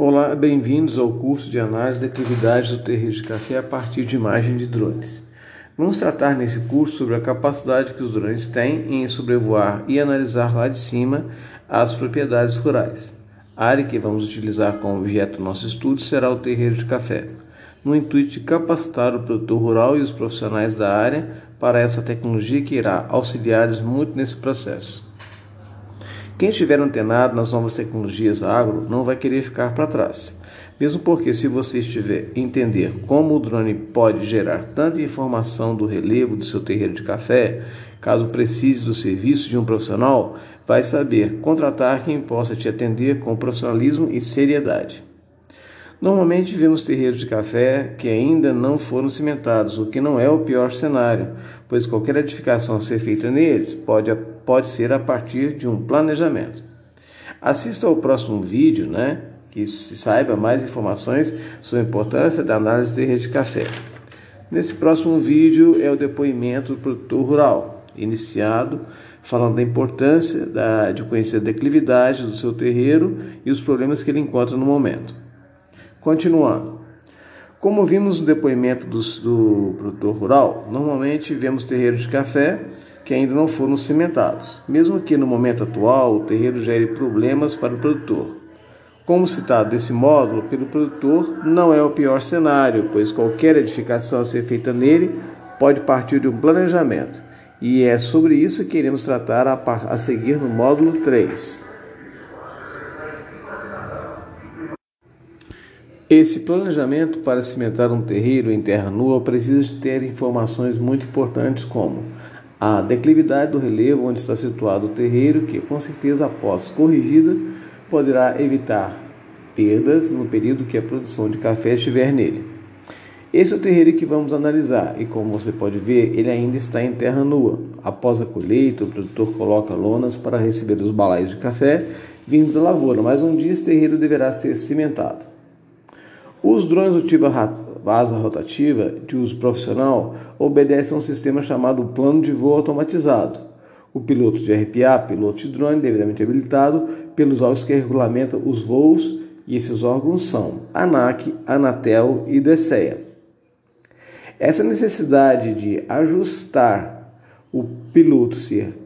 Olá, bem-vindos ao curso de análise de atividades do terreiro de café a partir de imagem de drones. Vamos tratar nesse curso sobre a capacidade que os drones têm em sobrevoar e analisar lá de cima as propriedades rurais. A área que vamos utilizar como objeto do nosso estudo será o terreiro de café, no intuito de capacitar o produtor rural e os profissionais da área para essa tecnologia que irá auxiliar-lhes muito nesse processo. Quem estiver antenado nas novas tecnologias agro não vai querer ficar para trás. Mesmo porque, se você estiver entender como o drone pode gerar tanta informação do relevo do seu terreiro de café, caso precise do serviço de um profissional, vai saber contratar quem possa te atender com profissionalismo e seriedade. Normalmente vemos terreiros de café que ainda não foram cimentados, o que não é o pior cenário, pois qualquer edificação a ser feita neles pode, pode ser a partir de um planejamento. Assista ao próximo vídeo, né, que se saiba mais informações sobre a importância da análise de terreiro de café. Nesse próximo vídeo é o depoimento do produtor rural, iniciado falando da importância da, de conhecer a declividade do seu terreiro e os problemas que ele encontra no momento. Continuando. Como vimos no depoimento do, do produtor rural, normalmente vemos terreiros de café que ainda não foram cimentados, mesmo que no momento atual o terreiro gere problemas para o produtor. Como citado desse módulo pelo produtor, não é o pior cenário, pois qualquer edificação a ser feita nele pode partir de um planejamento, e é sobre isso que iremos tratar a, a seguir no módulo 3. Esse planejamento para cimentar um terreiro em terra nua precisa ter informações muito importantes como a declividade do relevo onde está situado o terreiro, que com certeza após corrigida poderá evitar perdas no período que a produção de café estiver nele. Esse é o terreiro que vamos analisar e como você pode ver, ele ainda está em terra nua. Após a colheita, o produtor coloca lonas para receber os balaios de café vindos da lavoura, mas um dia esse terreiro deverá ser cimentado. Os drones do tipo asa rotativa de uso profissional obedecem a um sistema chamado plano de voo automatizado. O piloto de RPA, piloto de drone, devidamente habilitado pelos órgãos que regulamentam os voos, e esses órgãos são ANAC, Anatel e DSEA. Essa necessidade de ajustar o piloto ser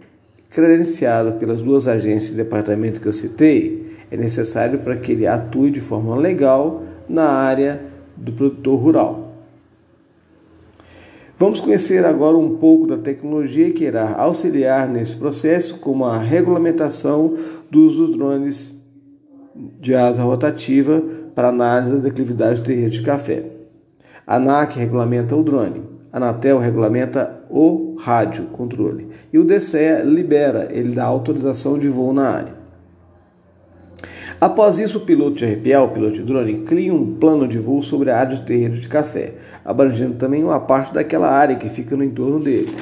credenciado pelas duas agências de departamento que eu citei é necessário para que ele atue de forma legal na área do produtor rural. Vamos conhecer agora um pouco da tecnologia que irá auxiliar nesse processo, como a regulamentação dos drones de asa rotativa para análise da declividade do terreno de café. A ANAC regulamenta o drone, a Anatel regulamenta o rádio controle e o DCE libera, ele dá autorização de voo na área. Após isso, o piloto de RPA, o piloto de drone, cria um plano de voo sobre a área de terreno de café, abrangendo também uma parte daquela área que fica no entorno dele.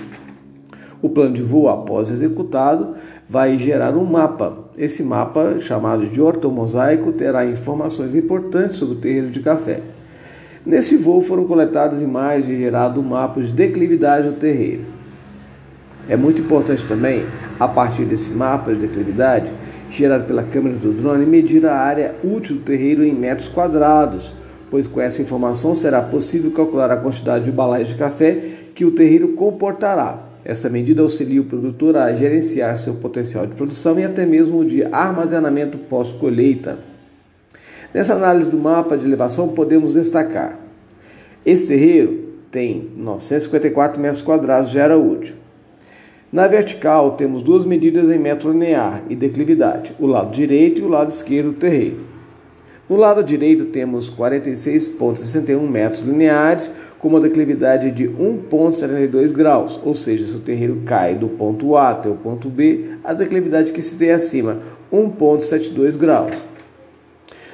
O plano de voo, após executado, vai gerar um mapa. Esse mapa, chamado de ortomosaico, terá informações importantes sobre o terreno de café. Nesse voo foram coletadas imagens e gerado um mapa de declividade do terreno. É muito importante também, a partir desse mapa de declividade, gerado pela câmera do drone, medir a área útil do terreiro em metros quadrados, pois com essa informação será possível calcular a quantidade de balaios de café que o terreiro comportará. Essa medida auxilia o produtor a gerenciar seu potencial de produção e até mesmo de armazenamento pós-colheita. Nessa análise do mapa de elevação, podemos destacar: esse terreiro tem 954 metros quadrados de área útil. Na vertical, temos duas medidas em metro linear e declividade, o lado direito e o lado esquerdo do terreiro. No lado direito, temos 46,61 metros lineares, com uma declividade de 1,72 graus, ou seja, se o terreiro cai do ponto A até o ponto B, a declividade que se tem acima, 1,72 graus.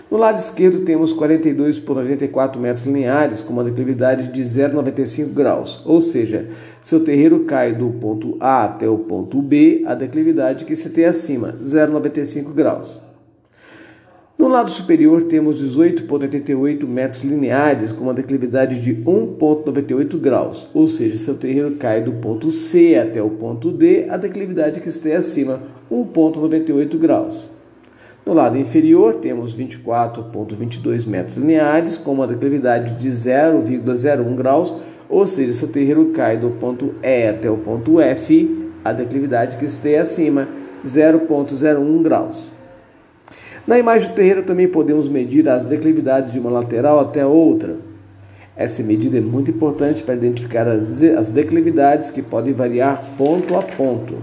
No lado esquerdo temos 42 por 84 metros lineares com uma declividade de 0,95 graus, ou seja, seu terreiro cai do ponto A até o ponto B, a declividade que se tem acima, 0,95 graus. No lado superior temos 18,88 metros lineares com uma declividade de 1,98 graus, ou seja, seu terreno cai do ponto C até o ponto D, a declividade que está acima, 1,98 graus. No lado inferior, temos 24,22 metros lineares, com uma declividade de 0,01 graus, ou seja, se o terreiro cai do ponto E até o ponto F, a declividade que esteja acima, 0,01 graus. Na imagem do terreiro também podemos medir as declividades de uma lateral até outra. Essa medida é muito importante para identificar as declividades que podem variar ponto a ponto.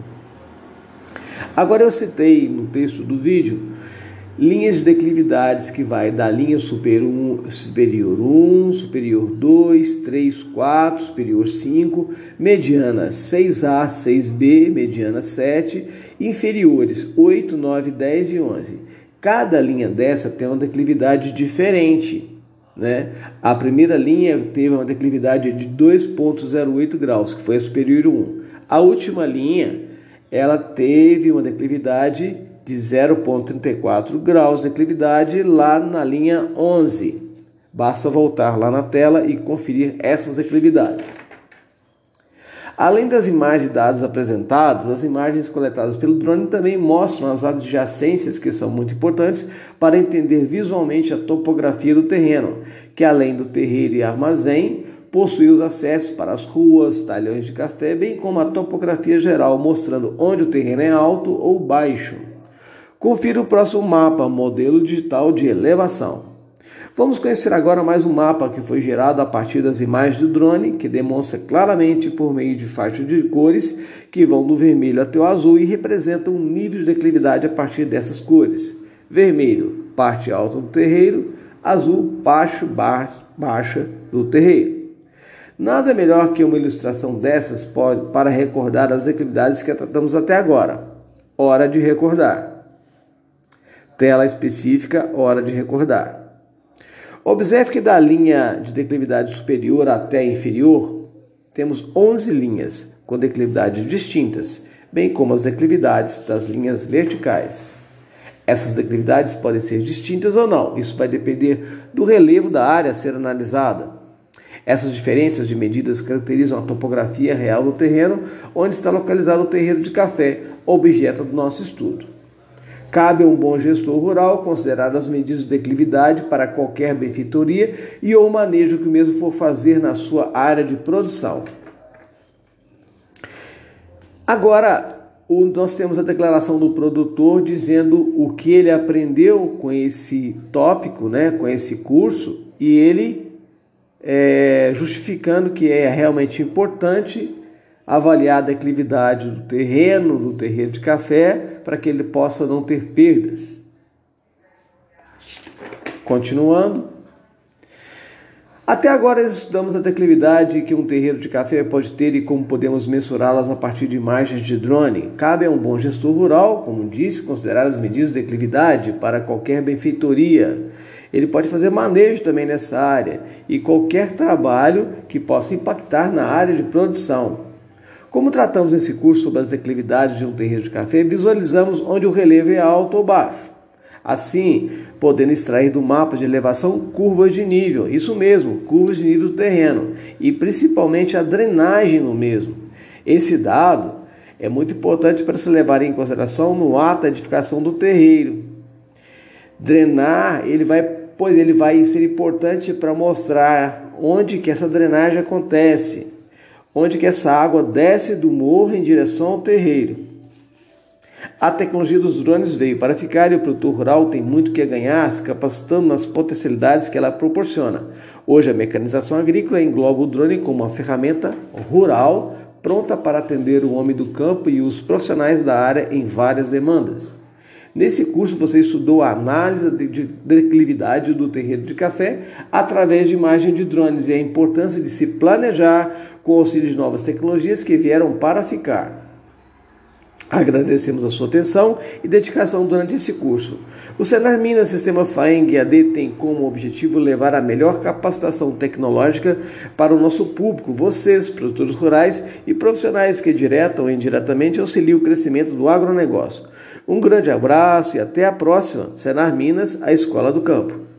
Agora eu citei no texto do vídeo linhas de declividades que vai da linha superior 1, superior 1, superior 2, 3, 4, superior 5, mediana 6A, 6B, mediana 7, inferiores 8, 9, 10 e 11. Cada linha dessa tem uma declividade diferente. Né? A primeira linha teve uma declividade de 2,08 graus, que foi a superior 1. A última linha ela teve uma declividade de 0,34 graus de declividade lá na linha 11. Basta voltar lá na tela e conferir essas declividades. Além das imagens e dados apresentados, as imagens coletadas pelo drone também mostram as adjacências que são muito importantes para entender visualmente a topografia do terreno, que além do terreiro e armazém, possui os acessos para as ruas, talhões de café, bem como a topografia geral, mostrando onde o terreno é alto ou baixo. Confira o próximo mapa, modelo digital de elevação. Vamos conhecer agora mais um mapa que foi gerado a partir das imagens do drone, que demonstra claramente por meio de faixas de cores que vão do vermelho até o azul e representam um nível de declividade a partir dessas cores. Vermelho, parte alta do terreiro, azul, baixo, baixa do terreiro. Nada melhor que uma ilustração dessas para recordar as atividades que tratamos até agora. Hora de recordar. Tela específica, hora de recordar. Observe que da linha de declividade superior até inferior, temos 11 linhas com declividades distintas, bem como as declividades das linhas verticais. Essas declividades podem ser distintas ou não, isso vai depender do relevo da área a ser analisada. Essas diferenças de medidas caracterizam a topografia real do terreno onde está localizado o terreiro de café, objeto do nosso estudo. Cabe a um bom gestor rural considerar as medidas de declividade para qualquer benfeitoria e ou manejo que o mesmo for fazer na sua área de produção. Agora, nós temos a declaração do produtor dizendo o que ele aprendeu com esse tópico, né, com esse curso, e ele é, justificando que é realmente importante avaliar a declividade do terreno, do terreno de café, para que ele possa não ter perdas. Continuando. Até agora estudamos a declividade que um terreiro de café pode ter e como podemos mensurá-las a partir de imagens de drone. Cabe a um bom gestor rural, como disse, considerar as medidas de declividade para qualquer benfeitoria ele pode fazer manejo também nessa área e qualquer trabalho que possa impactar na área de produção. Como tratamos nesse curso sobre as declividades de um terreiro de café, visualizamos onde o relevo é alto ou baixo. Assim, podendo extrair do mapa de elevação curvas de nível, isso mesmo, curvas de nível do terreno, e principalmente a drenagem no mesmo. Esse dado é muito importante para se levar em consideração no ato da edificação do terreiro. Drenar, ele vai pois ele vai ser importante para mostrar onde que essa drenagem acontece, onde que essa água desce do morro em direção ao terreiro. A tecnologia dos drones veio para ficar e o produtor rural tem muito que ganhar se capacitando nas potencialidades que ela proporciona. Hoje a mecanização agrícola engloba o drone como uma ferramenta rural pronta para atender o homem do campo e os profissionais da área em várias demandas. Nesse curso você estudou a análise de declividade do terreno de café através de imagem de drones e a importância de se planejar com auxílio de novas tecnologias que vieram para ficar. Agradecemos a sua atenção e dedicação durante esse curso. O Senar Minas Sistema FAENG AD tem como objetivo levar a melhor capacitação tecnológica para o nosso público, vocês, produtores rurais e profissionais que direta ou indiretamente auxiliam o crescimento do agronegócio. Um grande abraço e até a próxima. Senar Minas, a Escola do Campo.